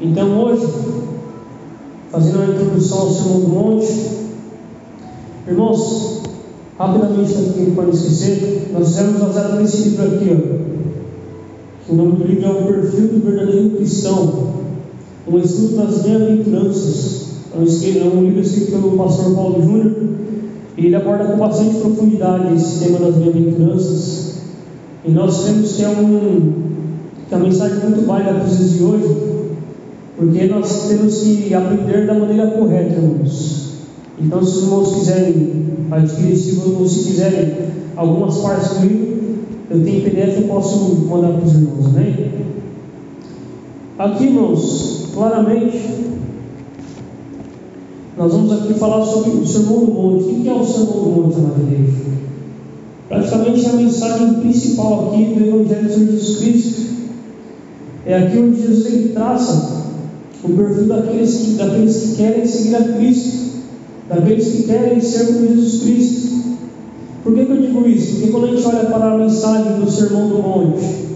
Então hoje, fazendo a introdução ao Sermão do Monte, irmãos, rapidamente aqui para não esquecer, nós fizemos baseado nesse livro aqui, ó, o nome do livro é o perfil do verdadeiro cristão, um estudo das bem-aventuranças. É um livro escrito pelo pastor Paulo Júnior, e ele aborda com bastante profundidade esse tema das bem-aventuranças. E nós temos que é um que é uma mensagem muito válida para os dias de hoje, porque nós temos que aprender da maneira correta, irmãos. Então, se os irmãos quiserem adquirir esse se quiserem algumas partes do livro, eu tenho PDF e posso mandar para os irmãos, amém? Aqui, irmãos, claramente, nós vamos aqui falar sobre o Sermão do Monte. O que é o Sermão do Monte, amada igreja? Praticamente é a mensagem principal aqui do Evangelho de Jesus Cristo. É aqui onde Jesus ele traça o perfil daqueles que, daqueles que querem seguir a Cristo, daqueles que querem ser como Jesus Cristo. Por que, que eu digo isso? Porque quando a gente olha para a mensagem do Sermão do Monte,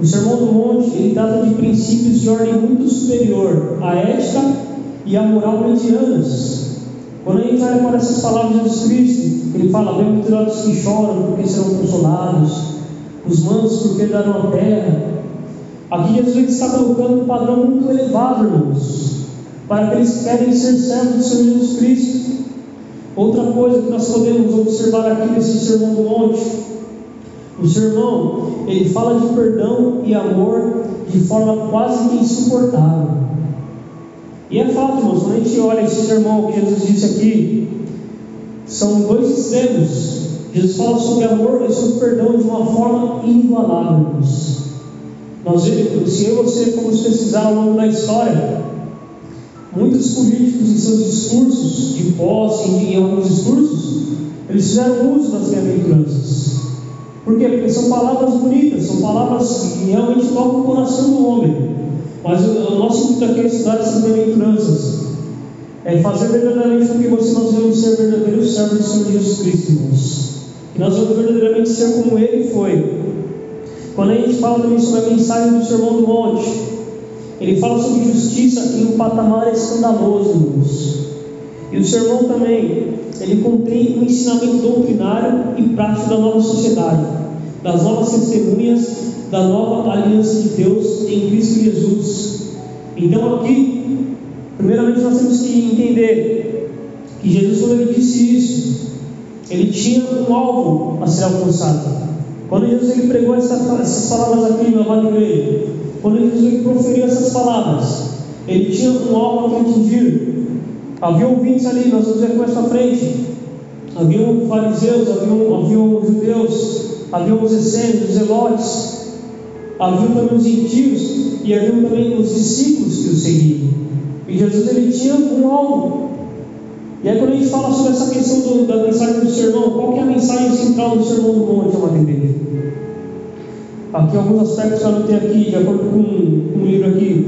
o Sermão do Monte ele trata de princípios de ordem muito superior à ética e a moral medianas. Quando a gente olha para essas palavras de Jesus Cristo, ele fala: Bem-aventurados que choram, porque serão consolados, os mansos, porque darão a terra. Aqui Jesus está colocando um padrão muito elevado, irmãos, para que querem ser servos do Senhor Jesus Cristo. Outra coisa que nós podemos observar aqui nesse sermão do monte, o sermão, ele fala de perdão e amor de forma quase que insuportável. E é fato, irmãos, quando a gente olha esse sermão que Jesus disse aqui, são dois extremos. Jesus fala sobre amor e sobre perdão de uma forma inigualável, irmãos. Nós, se eu e você formos pesquisar ao longo da história, muitos políticos em seus discursos de posse, em alguns discursos, eles fizeram uso das bem-aventuranças. Por quê? Porque são palavras bonitas, são palavras que realmente tocam o coração do homem. Mas o nosso intuito aqui é estudar essas bem-aventuranças. É fazer verdadeiramente com que você nós venhamos ser verdadeiros servos do Senhor Jesus Cristo, irmãos. Que nós vamos verdadeiramente ser como Ele foi. Quando a gente fala também sobre a mensagem do Sermão do Monte, ele fala sobre justiça em um patamar escandaloso, irmãos. E o sermão também, ele contém um ensinamento doutrinário e prático da nova sociedade, das novas testemunhas da nova aliança de Deus em Cristo Jesus. Então, aqui, primeiramente, nós temos que entender que Jesus, quando ele disse isso, ele tinha um alvo a ser alcançado. Quando Jesus ele pregou essa, essas palavras aqui, meu amado igreja, quando Jesus ele proferiu essas palavras, ele tinha um alvo a atingir. Havia ouvintes ali, nós vamos ver mais para frente. Havia fariseus, havia, havia judeus, havia os essênios, os zelotes, haviam também os gentios e haviam também os discípulos que o seguiam. E Jesus ele tinha um alvo. E aí quando a gente fala sobre essa questão do, da mensagem do sermão, qual que é a mensagem central do sermão do monte, amada igreja? Aqui alguns aspectos que eu anotei aqui, de acordo com, um livro aqui,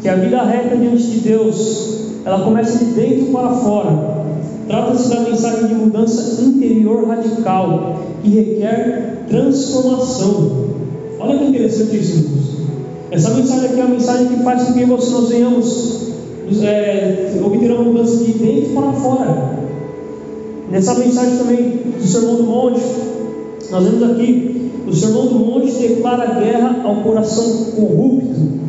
que a vida reta diante de Deus, ela começa de dentro para fora. Trata-se da mensagem de mudança interior radical, que requer transformação. Olha que interessante isso, irmãos. Essa mensagem aqui é uma mensagem que faz com que nós venhamos é, obter uma mudança de dentro para fora. Nessa mensagem também do Sermão do Monte, nós vemos aqui, o Sermão do Monte declara guerra ao coração corrupto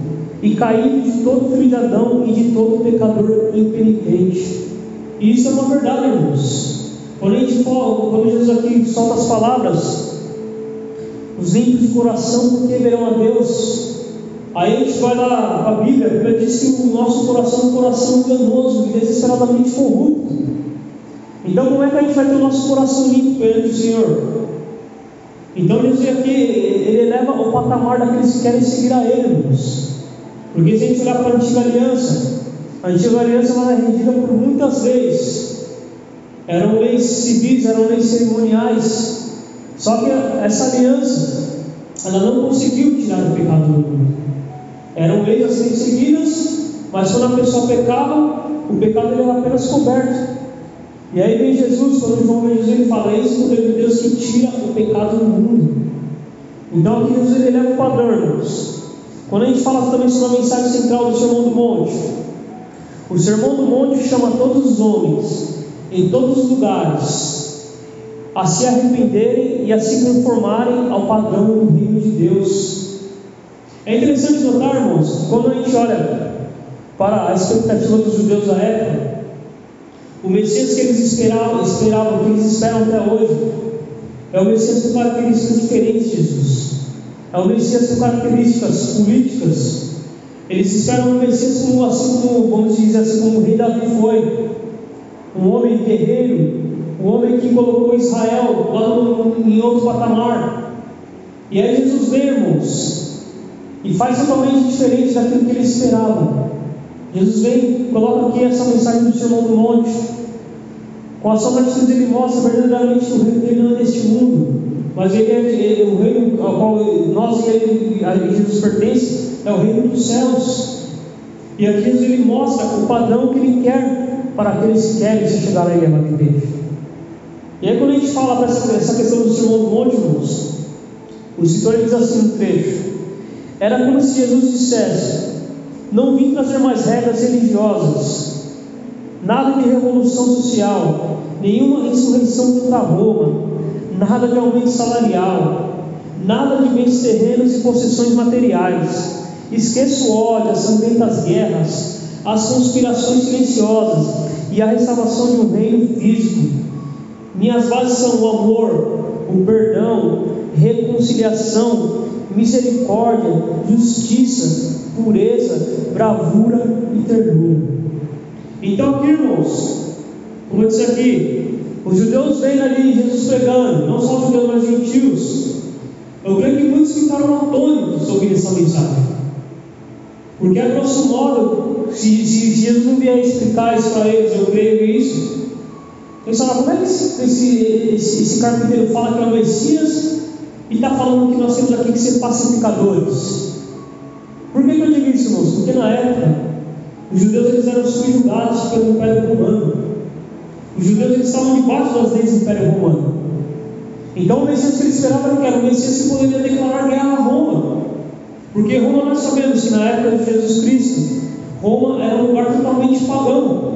e caído de todo filho de Adão e de todo pecador impenitente. E isso é uma verdade, irmãos. Quando a gente fala, quando Jesus aqui solta as palavras, os limpos de coração, verão a Deus. Aí a gente vai lá a Bíblia, a Bíblia diz que o nosso coração é um coração enganoso e desesperadamente corrupto. Então, como é que a gente vai ter o nosso coração limpo perante o Senhor? Então, Jesus aqui, ele eleva o patamar daqueles que querem seguir a Ele, irmãos. Porque se a gente olhar para a antiga aliança, a antiga aliança era regida por muitas leis. Eram leis civis, eram leis cerimoniais. Só que essa aliança, ela não conseguiu tirar o pecado do mundo. Eram mas quando a pessoa pecava, o pecado era apenas coberto. E aí vem Jesus, quando João vem Jesus, ele fala: Eis o poder de Deus que tira o pecado do mundo. Então aqui Jesus ele leva o padrão, irmãos. Quando a gente fala também sobre a mensagem central do Sermão do Monte, o Sermão do Monte chama todos os homens, em todos os lugares, a se arrependerem e a se conformarem ao padrão do reino de Deus. É interessante notar, irmãos, quando a gente olha para a expectativa dos judeus da época, o Messias que eles esperavam, esperavam, que eles esperam até hoje, é o Messias com características diferentes de Jesus. É o Messias com características políticas. Eles esperam um Messias como, assim como, vamos dizer assim, como o rei Davi foi. Um homem guerreiro, um homem que colocou Israel lá no, em outro patamar. E aí Jesus vem, irmãos, e faz totalmente diferente daquilo que eles esperavam. Jesus vem, coloca aqui essa mensagem do Sermão do Monte. Com a sua atitude ele mostra verdadeiramente o reino dele não é neste mundo, mas ele é, ele, o reino ao qual nós e ele, a Jesus pertence, é o reino dos céus. E aqui Jesus ele mostra o padrão que ele quer para aqueles que querem se chegar a ele na igreja. E aí quando a gente fala para essa, essa questão do Sermão do Monte, irmãos, o escritor diz assim no trecho, era como se Jesus dissesse, não vim trazer mais regras religiosas, nada de revolução social, nenhuma insurreição contra Roma, nada de aumento salarial, nada de bens terrenos e possessões materiais. Esqueça o ódio, as sangrentas guerras, as conspirações silenciosas e a restauração de um reino físico. Minhas bases são o amor, o perdão, reconciliação, misericórdia, justiça, pureza, bravura e ternura. Então, aqui, irmãos, como eu disse aqui, os judeus vêm ali Jesus pregando, não só os judeus, mas os gentios. Eu creio que muitos ficaram atônitos ouvir essa mensagem. Porque, a grosso modo, se, se, Jesus não vier explicar isso para eles, eu creio que isso. Eles falaram, como é que esse, esse, esse, esse carpinteiro fala que é o Messias e está falando que nós temos aqui que ser pacificadores? Por que, que eu digo isso, irmãos? Porque na época, os judeus eles eram subjugados pelo Império Romano. Os judeus eles estavam debaixo das leis do Império Romano. Então o Messias que eles esperavam era o Messias que poderia declarar guerra a Roma. Porque Roma nós sabemos que na época de Jesus Cristo, Roma era um lugar totalmente pagão.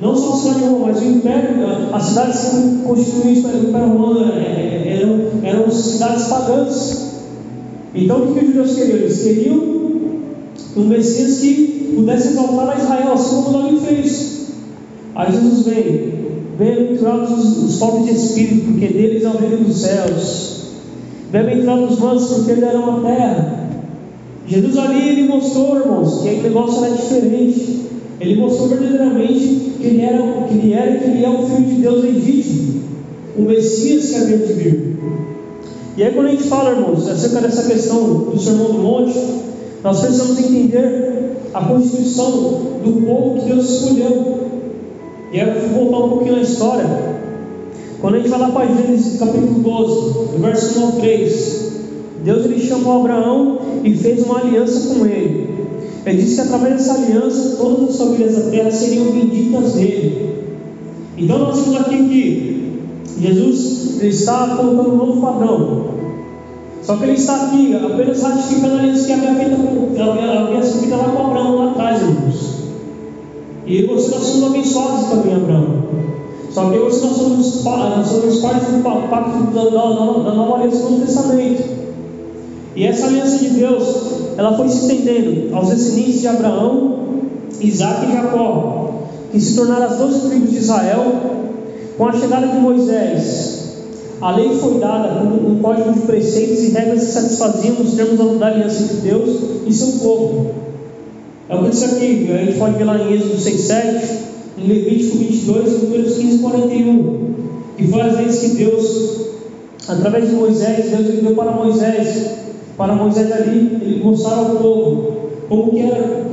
Não só cidade de Roma, mas o Império, as cidades que constituíam o Império Romano é, é, eram, eram cidades pagãs. Então o que os judeus queriam? Eles queriam um Messias que pudesse exaltar a Israel, assim como Davi fez. Aí Jesus vem, bem-aventurados os, os pobres de espírito, porque deles é o reino dos céus. Bem-aventurados os mansos, porque deram a terra. Jesus ali, ele mostrou, irmãos, que aquele negócio era diferente. Ele mostrou verdadeiramente que ele era, que ele era que ele é o Filho de Deus legítimo, o Messias que havia de vir. E aí, quando a gente fala, irmãos, acerca dessa questão do Sermão do Monte, nós precisamos entender a constituição do povo que Deus escolheu. E aí, eu vou voltar um pouquinho na história. Quando a gente vai lá para Gênesis capítulo 12, no verso 1 ao 3, Deus ele chamou Abraão e fez uma aliança com ele. Ele disse que através dessa aliança todas as famílias da terra seriam benditas nele. Então nós vemos aqui que Jesus está colocando um novo padrão. Só que ele está aqui apenas ratificando a aliança que havia feita com, lá com Abraão lá atrás, irmãos. E você nós somos abençoados também, Abraão. Só que hoje nós somos, nós somos parte do pacto da, da, da nova aliança do Testamento. E essa aliança de Deus, ela foi se estendendo aos descendentes de Abraão, Isaac e Jacó, que se tornaram as doze tribos de Israel, com a chegada de Moisés. A lei foi dada como um código de preceitos e regras que satisfaziam os termos da aliança entre Deus e seu povo. É o que disse aqui, a gente pode ver lá em Êxodo 6,7, em Levítico 22, números 15 e 41, que foi as leis que Deus, através de Moisés, Deus deu para Moisés, para Moisés ali, ele mostrar ao povo como que era,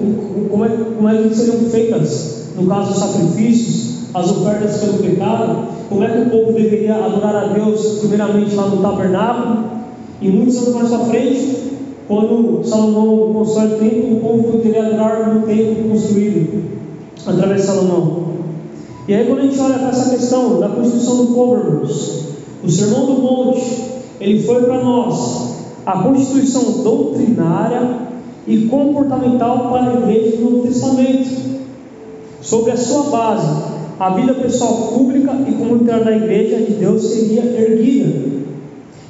como é, como é que seriam feitas, no caso dos sacrifícios, as ofertas pelo pecado, como é que o povo deveria adorar a Deus, primeiramente lá no tabernáculo, e muitos anos mais para frente, quando Salomão constrói o templo, o povo poderia adorar no templo construído através de Salomão. E aí, quando a gente olha para essa questão da constituição do povo, irmãos, o Sermão do Monte, ele foi para nós a constituição doutrinária e comportamental para a igreja do Novo Testamento. Sobre a sua base, a vida pessoal pública e comunitária da igreja de Deus seria erguida.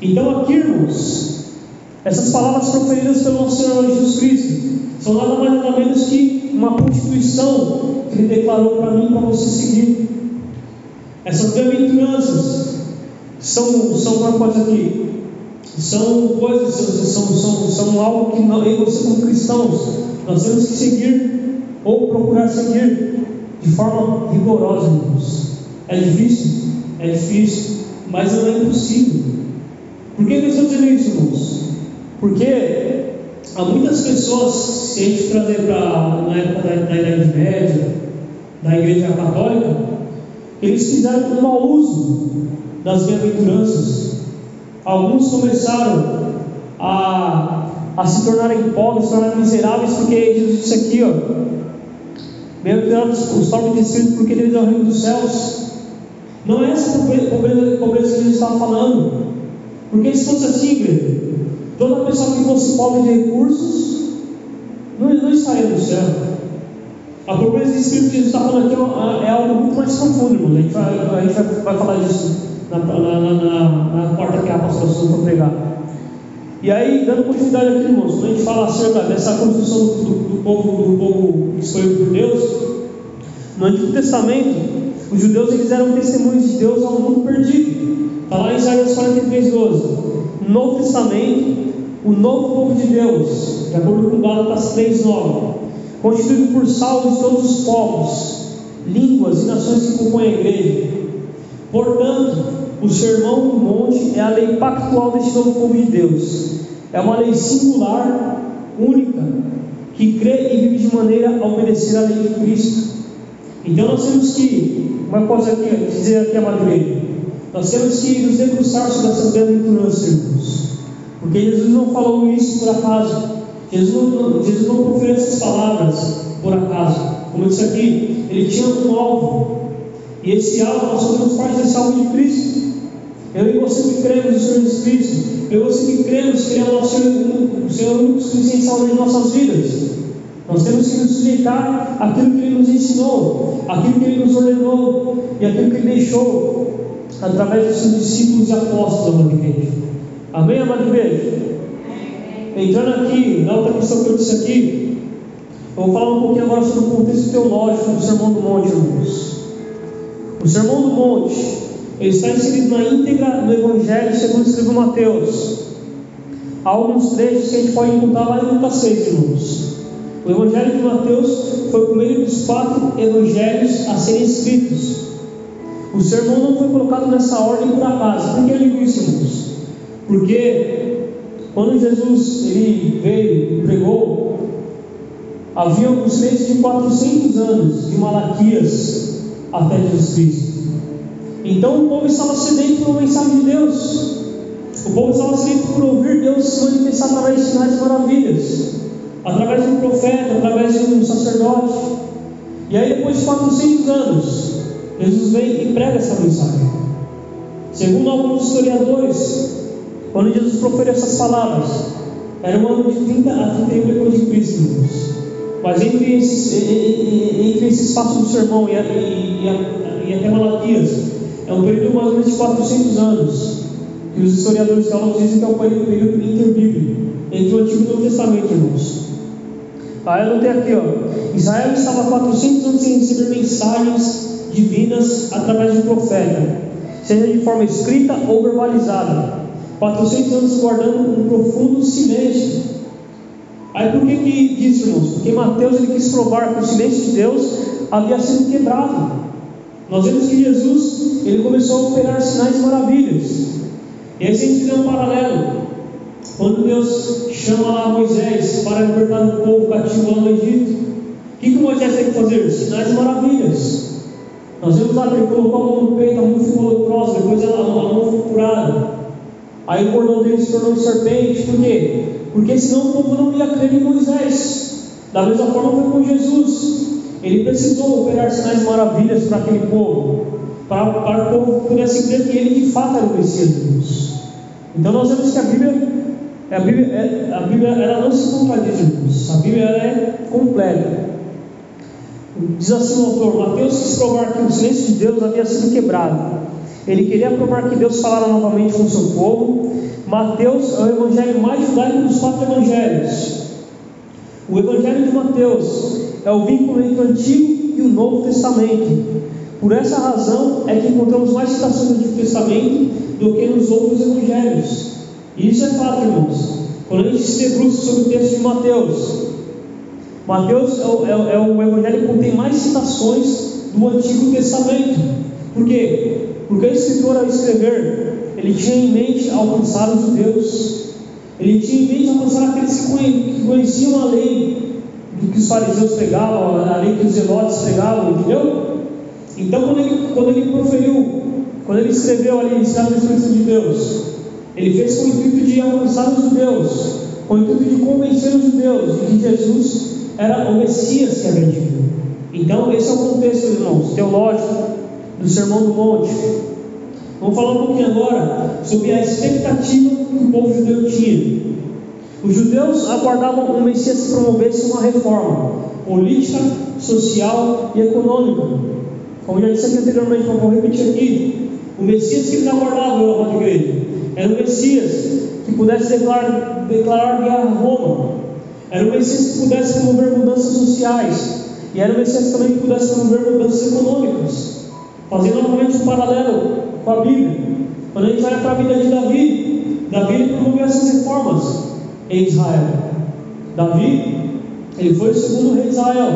Então, aqui, irmãos, essas palavras proferidas pelo nosso Senhor Jesus Cristo são nada mais nada menos que uma constituição que Ele declarou para mim para você seguir. Essas bem-aventuranças são, são uma coisa aqui, são coisas, são, são, são algo que eu e você como cristãos, nós temos que seguir ou procurar seguir de forma rigorosa, irmãos. É difícil? É difícil, mas não é impossível. Por que eu estou dizendo isso, irmãos? Porque há muitas pessoas, se a gente trazer para na época da, da Idade Média, da Igreja Católica, eles fizeram um mau uso das bem-aventuranças. Alguns começaram a, a se tornarem pobres, se tornarem miseráveis, porque Jesus disse aqui, ó, bem-aventurados os pobres de espírito, porque eles é o reino dos céus. Não é essa pobreza, pobreza que Jesus estava falando. Porque se fosse assim, igreja, toda pessoa que fosse pobre de recursos não, não estaria no céu. A pobreza de espírito que Jesus está falando aqui é, é algo muito mais profundo, irmão. A gente vai, a gente vai, vai falar disso na, na, na, na quarta que a pastora for pregar. E aí, dando continuidade aqui, irmãos, quando a gente fala acerca dessa construção do, do, povo, do povo escolhido por Deus, no Antigo Testamento, os judeus eles eram testemunhos de Deus ao mundo perdido. Está lá em Isaías 43, 12. No Novo Testamento, o novo povo de Deus, de acordo com Gálatas 3, 9, constituído por salvos de todos os povos, línguas e nações que compõem a igreja. Portanto, o sermão do monte é a lei pactual deste novo povo de Deus. É uma lei singular, única, que crê e vive de maneira a obedecer à lei de Cristo. Então nós temos que, uma coisa aqui, dizer aqui a Madre, nós temos que nos debruçar sobre essas bem-aventuranças, irmãos. Porque Jesus não falou isso por acaso. Jesus não, Jesus não proferiu essas palavras por acaso. Como eu disse aqui, ele tinha um alvo. E esse alvo, nós somos parte desse alvo de Cristo. Eu e você que cremos no Senhor Jesus Cristo. Eu e você que cremos que Ele é o nosso Senhor único suficiente salvador de nossas vidas. Nós temos que nos sujeitar àquilo que Ele nos ensinou, àquilo que Ele nos ordenou e àquilo que Ele deixou através dos seus discípulos e apóstolos, amado igreja. Amém, amado igreja? Entrando aqui na outra questão que eu disse aqui, eu vou falar um pouquinho agora sobre o contexto teológico do Sermão do Monte, irmãos. O Sermão do Monte ele está inserido na íntegra do Evangelho segundo escreveu Mateus. Há alguns trechos que a gente pode encontrar lá em Lucas 6, irmãos. O Evangelho de Mateus foi o primeiro dos quatro evangelhos a serem escritos. O sermão não foi colocado nessa ordem por acaso. Por que eu digo isso, irmãos? Porque quando Jesus ele veio e pregou, havia um silêncio de 400 anos de Malaquias até Jesus Cristo. Então o povo estava sedento por uma mensagem de Deus. O povo estava sedento por ouvir Deus se manifestar através de sinais e maravilhas, através de um profeta, através de um sacerdote. E aí, depois de 400 anos, Jesus vem e prega essa mensagem. Segundo alguns historiadores, quando Jesus proferiu essas palavras, era um ano de 30 a 31 depois de Cristo. Mas entre, esses, entre esse espaço do sermão e, e, a, e até Malaquias, é um período mais ou menos de 400 anos, que os historiadores teólogos dizem que é um período, interbíblico, entre o Antigo e o Novo Testamento, irmãos. Aí eu notei aqui, ó. Israel estava 400 anos sem receber mensagens divinas através de um profeta, seja de forma escrita ou verbalizada. 400 anos guardando um profundo silêncio. Aí por que que diz, irmãos? Porque Mateus ele quis provar que o silêncio de Deus havia sido quebrado. Nós vemos que Jesus ele começou a operar sinais e maravilhas. E aí, se a gente fizer um paralelo, quando Deus chama lá Moisés para libertar o povo cativo lá no Egito, o que, que Moisés tem que fazer? Sinais e maravilhas. Nós vemos lá que ele colocou a mão no peito, a mão ficou leprosa, depois a mão ficou curada. Aí o cordão dele se tornou serpente, por quê? Porque senão o povo não ia crer em Moisés. Da mesma forma foi com Jesus. Ele precisou operar sinais maravilhas para aquele povo, para, para o povo pudesse crer que ele de fato era o Messias de Deus. Então nós vemos que a Bíblia a Bíblia, é, a Bíblia ela não se contradiz, irmãos. A Bíblia ela é completa. Diz assim o autor: Mateus quis provar que o silêncio de Deus havia sido quebrado. Ele queria provar que Deus falara novamente com o seu povo. Mateus é o evangelho mais judaico dos quatro evangelhos. O evangelho de Mateus é o vínculo entre o Antigo e o Novo Testamento. Por essa razão é que encontramos mais citações do Antigo Testamento do que nos outros evangelhos. E isso é fato, irmãos. Quando a gente se debruça sobre o texto de Mateus, Mateus é o, é, é o evangelho que contém mais citações do Antigo Testamento. Por quê? Porque o escritor, ao escrever, ele tinha em mente alcançar os judeus, ele tinha em mente alcançar aqueles que conheciam a lei do que os fariseus pregavam, a lei que os zelotes pregavam, entendeu? Então, quando ele, quando ele proferiu, quando ele escreveu ali, iniciado no Espírito de Deus, ele fez com o intuito de alcançar os judeus, com o intuito de convencer os judeus de que Jesus era o Messias que havia vindo. Então, esse é o contexto, irmãos, teológico do Sermão do Monte. Vamos falar um pouquinho agora sobre a expectativa que o povo judeu tinha. Os judeus aguardavam um Messias que promovesse uma reforma política, social e econômica. Como já disse aqui anteriormente, mas vou repetir aqui. O Messias que eles aguardavam na igreja era o Messias que pudesse declarar, declarar guerra a Roma. Era o Messias que pudesse promover mudanças sociais. E era o Messias também que pudesse promover mudanças econômicas. Fazendo novamente um paralelo com a Bíblia. Quando a gente olha para a vida de Davi, Davi promoveu essas reformas em Israel. Davi, ele foi o segundo rei de Israel.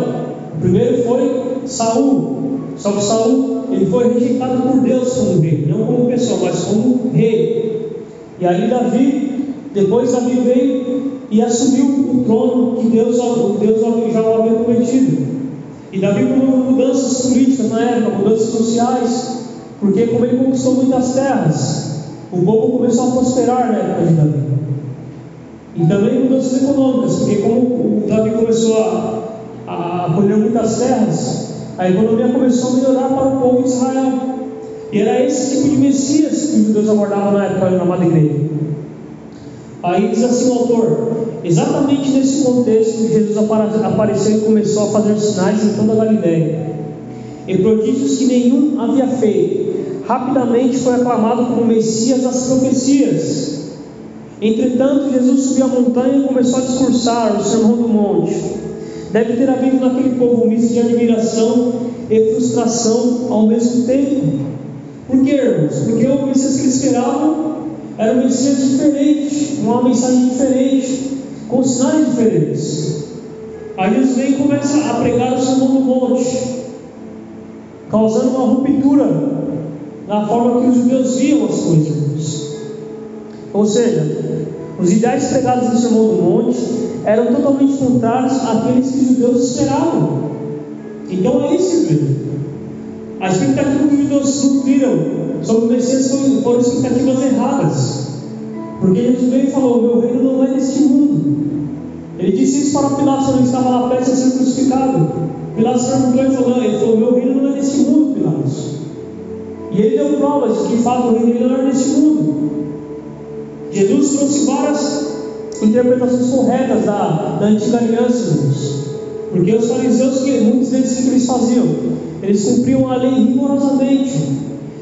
O primeiro foi Saul. Só que Saul, ele foi rejeitado por Deus como rei, não como pessoa, mas como rei. E aí Davi, depois Davi veio e assumiu o trono que Deus, Deus já havia prometido. E Davi promoveu mudanças políticas na época, mudanças sociais, porque como ele conquistou muitas terras, o povo começou a prosperar na época de Davi. E também mudanças econômicas, porque como o Davi começou a, a colher muitas terras, a economia começou a melhorar para o povo de Israel. E era esse tipo de Messias que os judeus aguardavam na época da amada igreja. Aí diz assim o autor: exatamente nesse contexto, Jesus apareceu e começou a fazer sinais em toda a Galiléia, e prodígios que nenhum havia feito. Rapidamente foi aclamado como Messias das profecias. Entretanto, Jesus subiu a montanha e começou a discursar o sermão do monte. Deve ter havido naquele povo um misto de admiração e frustração ao mesmo tempo. Por quê, irmãos? Porque o Messias que esperavam era um Messias diferente, uma mensagem diferente, com sinais diferentes. Aí Jesus vem e começa a pregar o sermão do monte, causando uma ruptura na forma que os judeus viam as coisas. Ou seja, os ideais pregados no sermão do monte eram totalmente contrários àqueles que os judeus esperavam. Então é isso, igreja. A expectativa que os judeus nutriram sobre o Messias foram, expectativas erradas. Porque Jesus veio e falou: Meu reino não é deste mundo. Ele disse isso para Pilatos quando estava lá prestes a ser crucificado. Pilatos perguntou e falou: Ele falou: Meu reino não é deste mundo, Pilatos. E ele deu provas de que de fato o reino não era deste mundo. Jesus trouxe várias interpretações corretas da, da antiga aliança, irmãos. Porque os fariseus, que muitos deles, que eles faziam? Eles cumpriam a lei rigorosamente.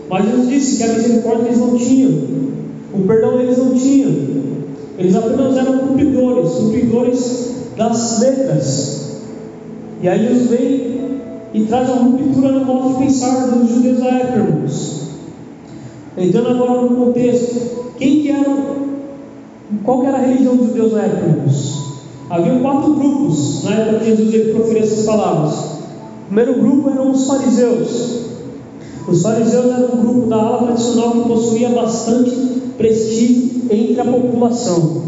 Mas Jesus disse que a misericórdia eles não tinham, o perdão eles não tinham, eles apenas eram cumpridores, cumpridores das letras. E aí Jesus vem e traz uma ruptura no modo de pensar dos judeus da época, irmãos. Entrando agora no contexto, quem que era, qual que era a religião dos judeus da época? Havia quatro grupos na época que Jesus ele proferiu essas palavras. O primeiro grupo eram os fariseus, os fariseus eram um grupo da ala tradicional que possuía bastante prestígio entre a população.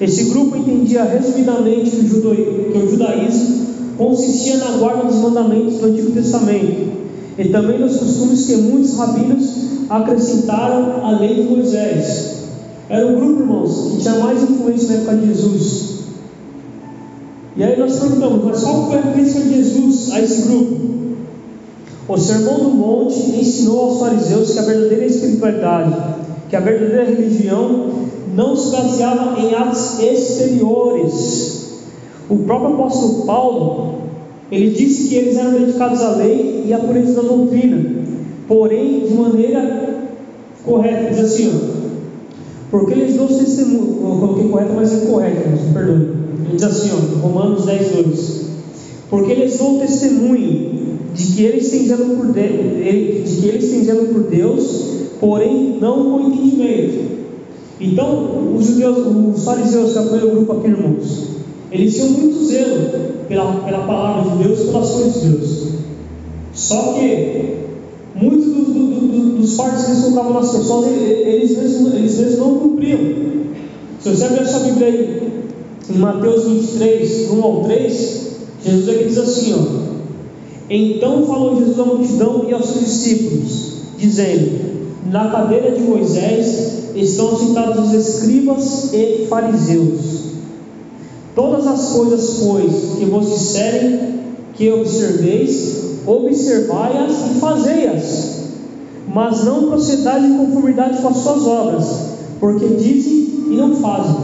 Esse grupo entendia resumidamente que o judaísmo consistia na guarda dos mandamentos do Antigo Testamento e também nos costumes que muitos rabinos acrescentaram à lei de Moisés. Era um grupo, irmãos, que tinha mais influência na época de Jesus. E aí nós perguntamos, mas qual foi a crítica de Jesus a esse grupo? O Sermão do Monte ensinou aos fariseus que a verdadeira espiritualidade, que a verdadeira religião não se baseava em atos exteriores. O próprio apóstolo Paulo, ele disse que eles eram dedicados à lei e à pureza da doutrina, porém de maneira correta. Diz assim, ó, porque eles dão testemunho, eu coloquei correto, mas é incorreto, me perdoe. Ele diz assim, ó, Romanos 10, 2. Porque eles dão testemunho de que eles têm zelo por, de, de que eles têm zelo por Deus, porém não com entendimento. Então, os judeus, os fariseus, que é o grupo aqui, irmãos, eles tinham muito zelo pela, pela palavra de Deus, pelas coisas de Deus. Só que muitos do, do, do, dos fardos que eles colocavam nas pessoas, eles mesmos, eles não cumpriam. Se você abrir a sua Bíblia aí, em Mateus 23, 1 ao 3, Jesus aqui diz assim: ó, Então falou Jesus à multidão e aos seus discípulos, dizendo: Na cadeira de Moisés estão sentados os escribas e fariseus. Todas as coisas, pois, que vos disserem que observeis, observai-as e fazei-as, mas não procedais em conformidade com as suas obras, porque dizem e não fazem.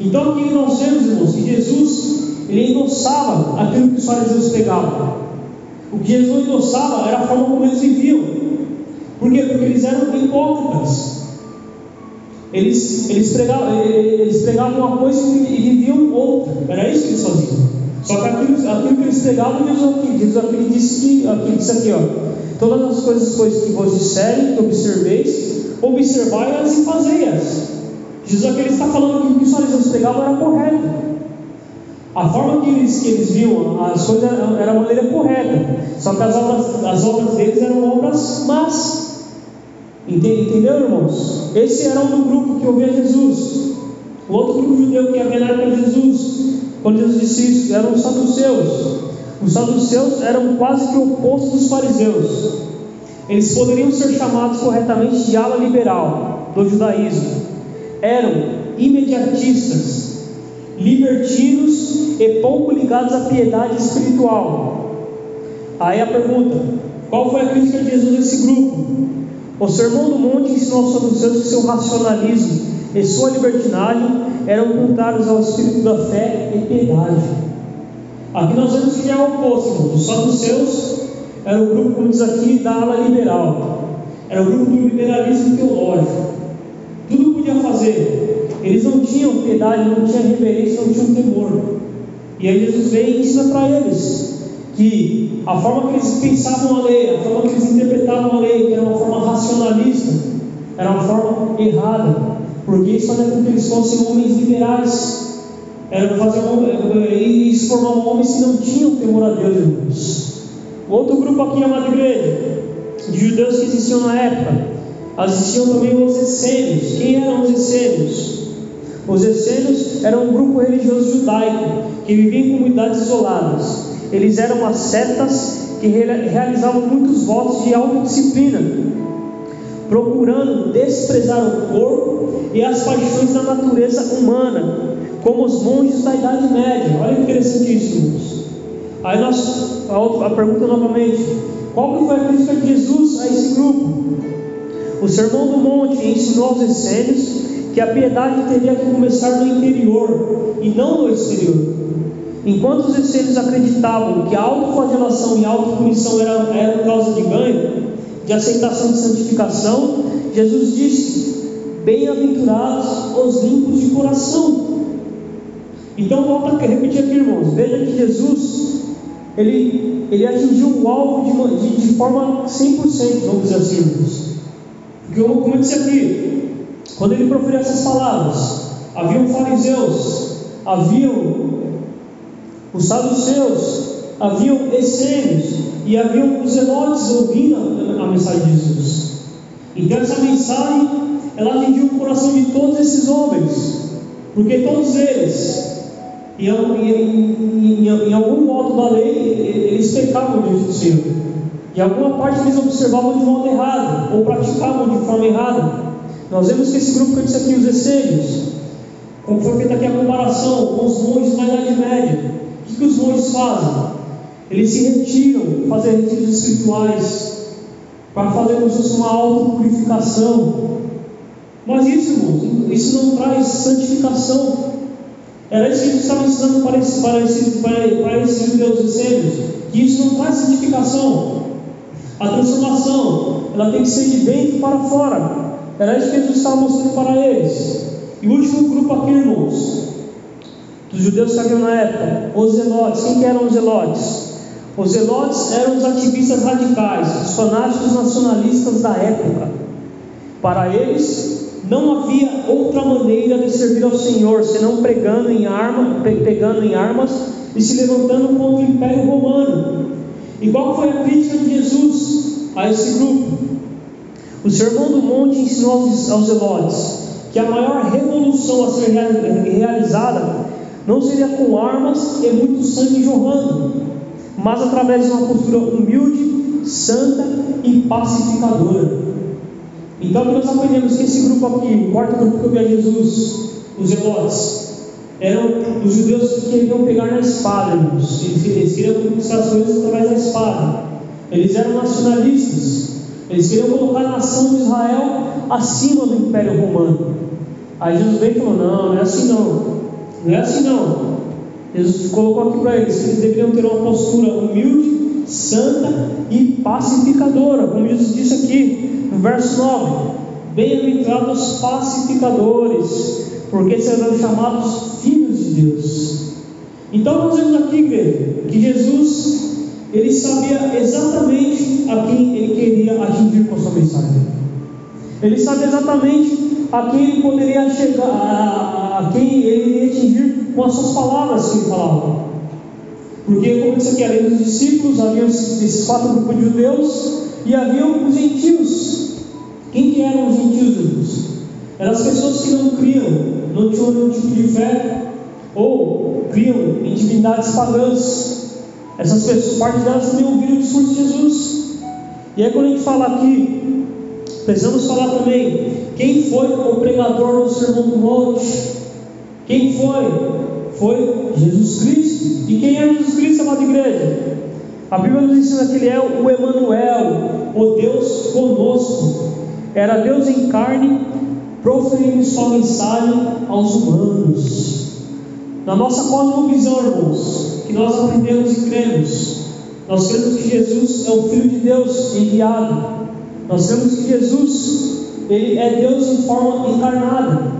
Então aqui nós vemos, irmãos, que Jesus ele endossava aquilo que os fariseus pegavam. O que Jesus endossava era a forma como eles viviam. Por quê? Porque eles eram hipócritas. Eles, eles, pregavam, eles pregavam uma coisa e viviam outra. Era isso que eles faziam. Só que aquilo, aquilo que eles pregavam, Jesus aqui, Jesus aqui disse que aqui, disse aqui, ó. Todas as coisas, coisas que vos disserem, que observeis, observai-as e fazei-as. Jesus aqui está falando que o que os fariseus pregavam era correto. A forma que eles, que eles viam as coisas era, era a maneira correta. Só que as obras, as obras deles eram obras más. Entendeu, irmãos? Esse era um do grupo que ouvia Jesus. O outro grupo judeu que época de Jesus, quando Jesus disse isso, eram os saduceus. Os saduceus eram quase que o oposto dos fariseus. Eles poderiam ser chamados corretamente de ala liberal do judaísmo. Eram imediatistas, libertinos e pouco ligados à piedade espiritual. Aí a pergunta: qual foi a crítica de Jesus a esse grupo? O Sermão do Monte ensinou aos saduceus que seu racionalismo e sua libertinagem eram contrários ao espírito da fé e piedade. Aqui nós vemos que é o oposto, os saduceus era o grupo, como diz aqui, da ala liberal, era o grupo do liberalismo teológico, tudo podia fazer, eles não tinham piedade, não tinham reverência, não tinham temor. E aí Jesus vem e ensina para eles que a forma que eles pensavam a lei, a forma que eles interpretavam a lei, que era uma forma racionalista, era uma forma errada, porque isso fazia com que eles fossem homens liberais, era fazer e isso formavam homens que não tinham temor a Deus, irmãos. Outro grupo aqui, amada igreja, de judeus que existiam na época, existiam também os essênios. Quem eram os essênios? Os essênios eram um grupo religioso judaico que vivia em comunidades isoladas. Eles eram ascetas que realizavam muitos votos de autodisciplina, procurando desprezar o corpo e as paixões da natureza humana, como os monges da Idade Média. Olha que interessante isso, irmãos. Aí nós, a, outra, a pergunta novamente: qual que foi a crítica de Jesus a esse grupo? O Sermão do Monte ensinou aos essênios que a piedade teria que começar no interior e não no exterior. Enquanto os essênios acreditavam que a autoflagelação e a autopunição eram, eram causa de ganho, de aceitação de santificação, Jesus disse: Bem-aventurados os limpos de coração. Então, volta a repetir aqui, irmãos. Veja que Jesus, ele, ele atingiu o alvo de, de, de forma 100%, vamos dizer assim, irmãos. Porque, eu disse aqui, quando ele proferiu essas palavras, haviam fariseus, haviam os saduceus, haviam essênios e haviam os zelotes ouvindo a, mensagem de Jesus. Então essa mensagem ela atingiu o coração de todos esses homens, porque todos eles, em, em, em, em algum modo da lei, eles pecavam diante do Senhor. E alguma parte eles observavam de modo errado, ou praticavam de forma errada. Nós vemos que esse grupo que eu disse aqui, os essênios, como foi feita aqui a comparação com os monges da Idade Média, o que os monges fazem? Eles se retiram, fazer retiros espirituais, para fazer como se fosse uma autopurificação. Mas isso, irmãos, isso não traz santificação. Era isso que gente estava ensinando para, para, esse, para, para esses judeus essênios, que isso não traz santificação. A transformação, ela tem que ser de dentro para fora. Era isso que Jesus estava mostrando para eles. E o último grupo aqui, irmãos, dos judeus que haviam na época, os zelotes. Quem que eram os zelotes? Os zelotes eram os ativistas radicais, os fanáticos nacionalistas da época. Para eles, não havia outra maneira de servir ao Senhor senão pregando em arma, pegando em armas e se levantando contra o Império Romano. Qual foi a crítica de Jesus a esse grupo? O Sermão do Monte ensinou aos, aos zelotes que a maior revolução a ser realizada não seria com armas e muito sangue jorrando, mas através de uma postura humilde, santa e pacificadora. Então nós aprendemos que esse grupo aqui, o quarto grupo que eu vi a Jesus, os zelotes, eram os judeus que queriam pegar na espada, irmãos. Eles queriam conquistar as coisas através da espada. Eles eram nacionalistas. Eles queriam colocar a nação de Israel acima do Império Romano. Aí Jesus veio e falou: Não, não é assim não. Não é assim não. Jesus colocou aqui para eles que eles deveriam ter uma postura humilde, santa e pacificadora, como Jesus disse aqui no verso 9: Bem-aventurados pacificadores, porque serão chamados filhos de Deus. Então nós vemos aqui, que Jesus ele sabia exatamente a quem ele queria atingir com a sua mensagem. Ele sabia exatamente a quem ele poderia chegar, a, a quem ele iria atingir com as suas palavras que ele falava. Porque, como disse aqui, além dos discípulos, havia esses quatro grupos de judeus e haviam os gentios. Quem que eram os gentios, Jesus? Eram as pessoas que não criam, não tinham nenhum tipo de fé, ou criam em divindades pagãs. Essas pessoas, parte delas também ouviram o discurso de Jesus. E aí, quando a gente fala aqui, precisamos falar também quem foi o pregador no Sermão do Monte. Quem foi? Foi Jesus Cristo. E quem é Jesus Cristo, amada igreja? A Bíblia nos ensina que ele é o Emanuel, o Deus conosco. Era Deus em carne, proferindo sua mensagem aos humanos. Na nossa cosmovisão, irmãos, que nós aprendemos e cremos, nós cremos que Jesus é o Filho de Deus enviado. Nós cremos que Jesus ele é Deus em forma encarnada.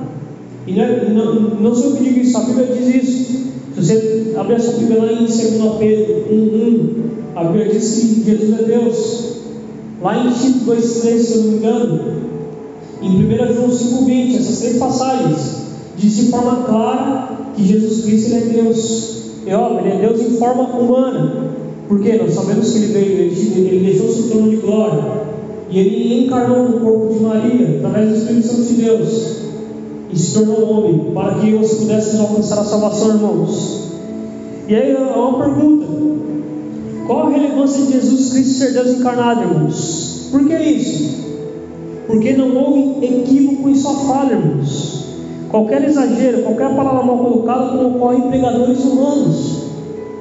E não, não, sou eu que digo isso, a Bíblia diz isso. Se você abrir a sua Bíblia lá em 2 Pedro 1,1, a Bíblia diz que Jesus é Deus. Lá em Tito 2,3, se eu não me engano, em 1 João 5,20, essas três passagens, diz de forma clara que Jesus Cristo é Deus. É óbvio, ele é Deus em forma humana. Porque nós sabemos que ele veio, ele, ele deixou seu trono de glória. E ele encarnou no corpo de Maria, através do Espírito Santo de Deus, e se tornou homem, para que você pudesse alcançar a salvação, irmãos. E aí há uma pergunta: qual a relevância de Jesus Cristo ser Deus encarnado, irmãos? Por que isso? Porque não houve equívoco em sua fala, irmãos. Qualquer exagero, qualquer palavra mal colocada, como ocorre em pregadores humanos.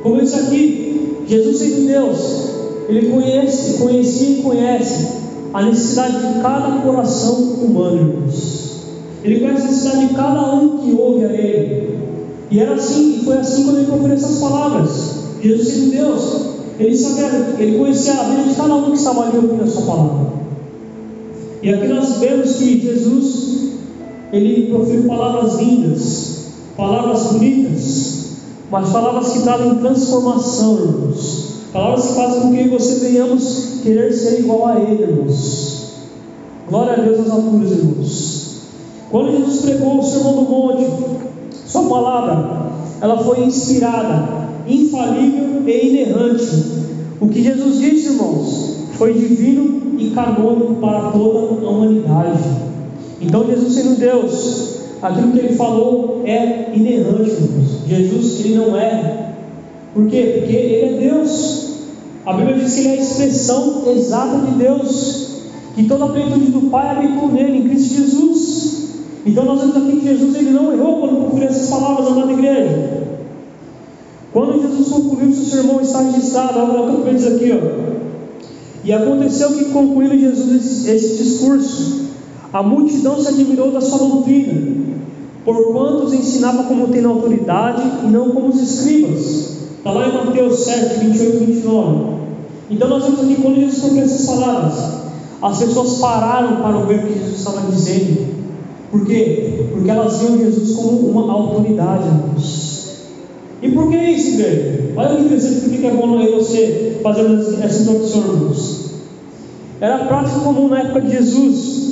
Como disse aqui, Jesus sendo Deus, Ele conhece, conhecia e conhece a necessidade de cada coração humano, irmãos. Ele conhece a necessidade de cada um que ouve a Ele. E era assim, e foi assim quando ele proferiu essas palavras. Jesus sendo Deus, ele sabia, ele conhecia a vida de cada um que estava ali ouvindo a sua palavra. E aqui nós vemos que Jesus, ele proferiu palavras lindas, palavras bonitas, mas palavras que trazem transformação, irmãos. Palavras que fazem com que você venhamos querer ser igual a Ele, irmãos. Glória a Deus nas alturas, irmãos. Quando Jesus pregou o Sermão do Monte, Sua palavra, ela foi inspirada, infalível e inerrante. O que Jesus disse, irmãos, foi divino e canônico para toda a humanidade. Então, Jesus sendo Deus, aquilo que ele falou é inerrante, irmãos. Jesus, ele não é. Por quê? Porque ele é Deus. A Bíblia diz que ele é a expressão exata de Deus, que toda a plenitude do Pai habitou nele, em Cristo Jesus. Então nós vemos aqui que Jesus ele não errou quando concluiu essas palavras, amada igreja. Quando Jesus concluiu seu sermão está registrado, olha o que diz aqui, ó. E aconteceu que concluindo Jesus esse, esse discurso, A multidão se admirou da sua doutrina, porquanto os ensinava como tendo autoridade e não como os escribas. Está lá em Mateus 7, 28 e 29. Então nós vemos aqui quando Jesus falou essas palavras, as pessoas pararam para ouvir o que Jesus estava dizendo. Por quê? Porque elas viam Jesus como uma autoridade, irmãos. E por que isso, igreja? Olha que interessante, por que é bom você fazer essa introdução, irmãos. Era prática comum na época de Jesus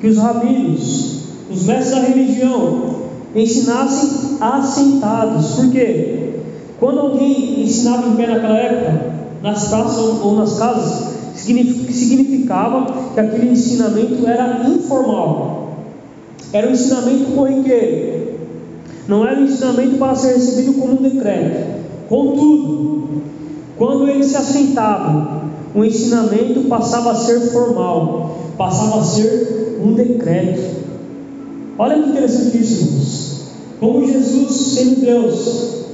que os rabinos, os mestres da religião, ensinassem assentados. Por quê? Quando alguém ensinava em pé naquela época, nas praças ou nas casas, significava que aquele ensinamento era informal. Era um ensinamento corriqueiro. Não era um ensinamento para ser recebido como um decreto. Contudo, quando ele se assentava, o ensinamento passava a ser formal, passava a ser um decreto. Olha que interessante isso, irmãos. Como Jesus, sendo Deus,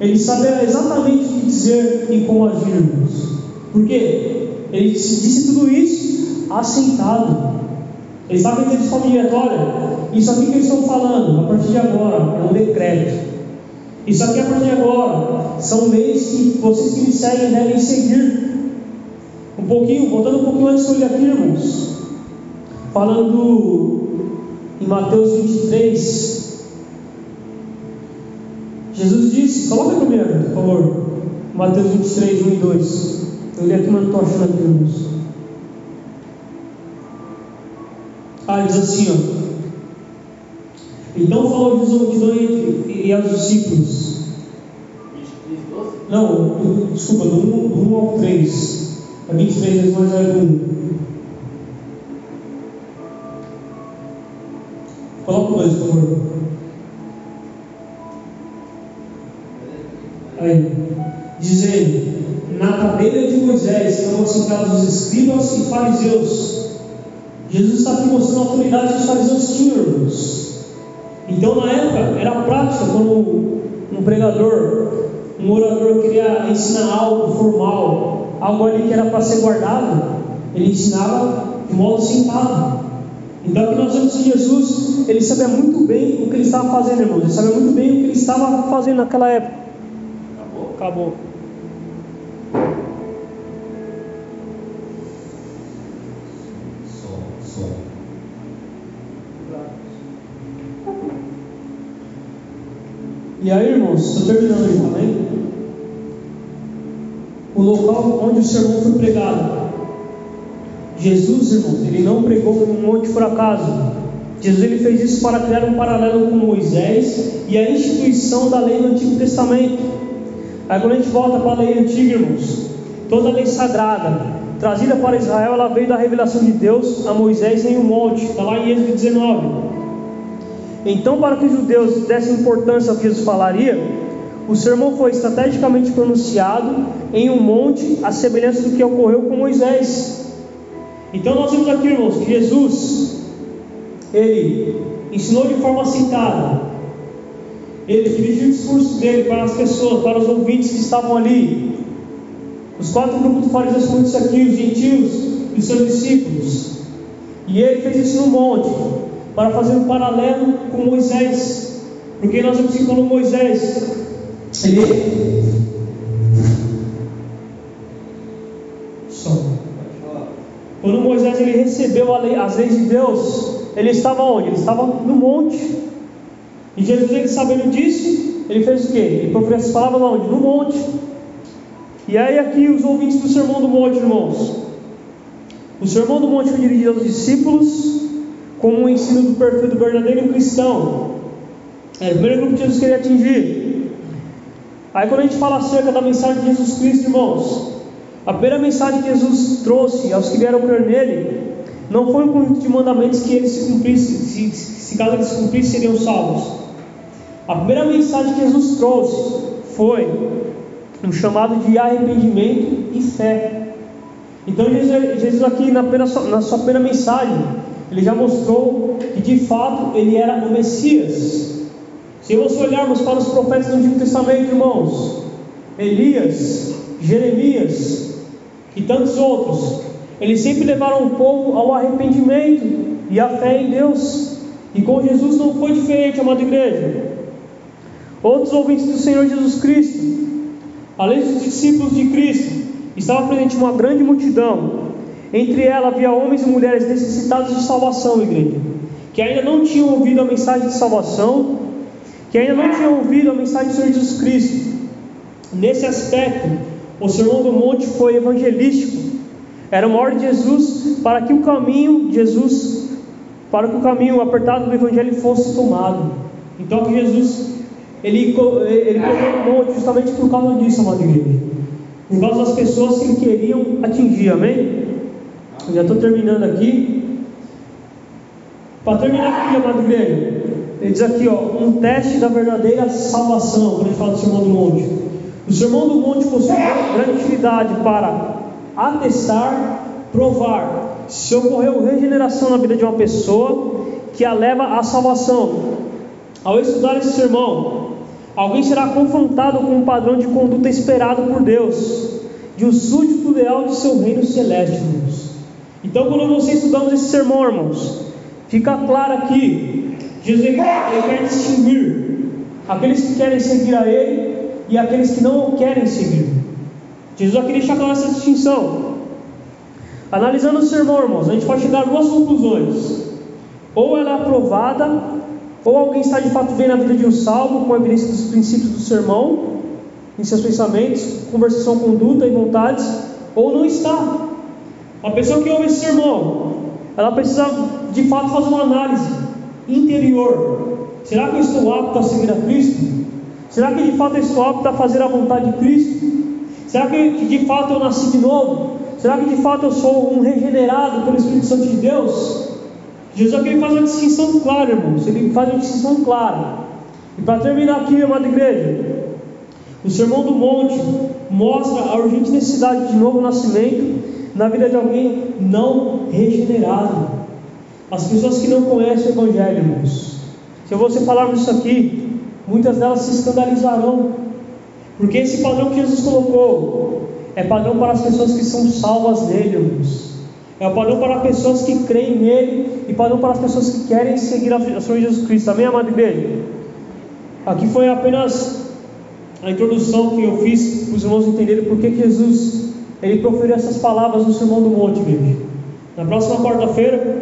ele sabia exatamente o que dizer e como agir, irmãos. Por quê? Ele disse tudo isso assentado. Ele estava em forma direta, olha, isso aqui que eles estão falando, a partir de agora, é um decreto. Isso aqui a partir de agora são leis que vocês que me seguem devem seguir. Um pouquinho, voltando um pouquinho antes eu aqui, irmãos. Falando em Mateus 23. Jesus disse, coloca primeiro, por favor. Mateus 23, 1 e 2. Eu li aqui, mas não estou achando aqui, irmãos. Ah, diz assim, ó. Então falou Jesus multidão e, e aos discípulos. Não, desculpa, do 1, do 1 ao 3. A 23 vezes mais é do 1. Coloca o 2, por favor. Aí. Ele: Na cadeira de Moisés estão assentados os escribas e fariseus. Jesus está aqui mostrando a autoridade que os fariseus irmãos. Então, na época, era prática quando um pregador, um orador queria ensinar algo formal, algo ali que era para ser guardado, ele ensinava de modo sentado. Então, aqui nós vemos que Jesus, ele sabia muito bem o que ele estava fazendo, irmãos. Ele sabia muito bem o que ele estava fazendo naquela época. Acabou? Acabou. E aí, irmãos, estou terminando aí, amém? O local onde o sermão foi pregado. Jesus, irmãos, ele não pregou um monte por acaso. Jesus ele fez isso para criar um paralelo com Moisés e a instituição da lei do Antigo Testamento. Aí quando a gente volta para a lei antiga, irmãos, toda a lei sagrada trazida para Israel, ela veio da revelação de Deus a Moisés em um monte. Está lá em Êxodo 19. Então, para que os judeus dessem importância ao que Jesus falaria, o sermão foi estrategicamente pronunciado em um monte, a semelhança do que ocorreu com Moisés. Então, nós vemos aqui, irmãos, que Jesus, ele ensinou de forma citada, ele dirigiu o discurso dele para as pessoas, para os ouvintes que estavam ali. Os quatro grupos de fariseus, como disse aqui, os gentios e os seus discípulos. E ele fez isso no monte para fazer um paralelo com Moisés, porque nós vemos que quando Moisés ele só quando Moisés ele recebeu lei, as leis de Deus, ele estava onde? Ele estava no monte. E Jesus, ele sabendo disso, ele fez o quê? Ele proferiu essas palavras onde? No monte. E aí aqui os ouvintes do Sermão do Monte, irmãos. O Sermão do Monte foi dirigido aos discípulos, como o ensino do perfil do verdadeiro cristão. É o primeiro grupo que Jesus queria atingir. Aí quando a gente fala acerca da mensagem de Jesus Cristo, irmãos, a primeira mensagem que Jesus trouxe aos que vieram crer nele, não foi um conjunto de mandamentos que eles se cumprissem, se, se caso eles cumprissem, seriam salvos. A primeira mensagem que Jesus trouxe foi um chamado de arrependimento e fé. Então Jesus, aqui na, na sua primeira mensagem, ele já mostrou que de fato ele era o Messias. Se nós olharmos para os profetas do Antigo Testamento, irmãos, Elias, Jeremias e tantos outros, eles sempre levaram o povo ao arrependimento. e a fé em Deus. E com Jesus não foi diferente, amada igreja. Outros ouvintes do Senhor Jesus Cristo, além dos discípulos de Cristo, estava presente uma grande multidão. Entre ela havia homens e mulheres necessitados de salvação, igreja, que ainda não tinham ouvido a mensagem de salvação, que ainda não tinham ouvido a mensagem do Senhor Jesus Cristo. Nesse aspecto, o Sermão do Monte foi evangelístico. Era uma ordem de Jesus para que o caminho de Jesus, para que o caminho apertado do Evangelho fosse tomado. Então que Jesus ele, ele colocou no monte justamente por causa disso, amado igreja. Por causa das pessoas que queriam atingir, amém? Já estou terminando aqui. Para terminar aqui, amado igreja, ele diz aqui, ó, um teste da verdadeira salvação, quando gente fala do Sermão do Monte. O Sermão do Monte possui grande utilidade para atestar, provar se ocorreu regeneração na vida de uma pessoa que a leva à salvação. Ao estudar esse sermão, alguém será confrontado com um padrão de conduta esperado por Deus, de um súdito leal de seu reino celeste. Então, quando você estudamos esse sermão, irmãos, fica claro aqui, Jesus ele quer distinguir aqueles que querem seguir a Ele e aqueles que não querem seguir. Jesus aqui deixa clara essa distinção. Analisando o sermão, irmãos, a gente pode chegar a duas conclusões. Ou ela é aprovada, ou alguém está de fato bem na vida de um salvo, com a evidência dos princípios do sermão, em seus pensamentos, conversação, conduta e vontades, ou não está. A pessoa que ouve esse sermão, ela precisa de fato fazer uma análise interior. Será que eu estou apto a seguir a Cristo? Será que de fato eu estou apto a fazer a vontade de Cristo? Será que de fato eu nasci de novo? Será que de fato eu sou um regenerado pelo Espírito Santo de Deus? Jesus aqui faz uma distinção clara, irmãos. Ele faz uma distinção clara. E para terminar aqui, amada igreja, o Sermão do Monte mostra a urgente necessidade de novo nascimento na vida de alguém não regenerado. As pessoas que não conhecem o Evangelho, irmãos. Se você falarmos isso aqui, muitas delas se escandalizarão. Porque esse padrão que Jesus colocou é padrão para as pessoas que são salvas nele, irmãos. É o padrão para pessoas que creem nele e padrão para as pessoas que querem seguir a Senhor Jesus Cristo. Amém, amado igreja? Aqui foi apenas a introdução que eu fiz para os irmãos entenderem por que Jesus ele proferiu essas palavras no Sermão do Monte, igreja. Na próxima quarta-feira,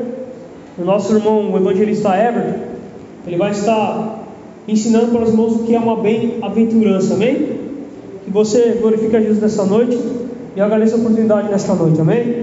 o nosso irmão, o evangelista Everton, ele vai estar ensinando para os irmãos o que é uma bem-aventurança, amém? Que você glorifique a Jesus nessa noite e agradeça a oportunidade nesta noite, amém?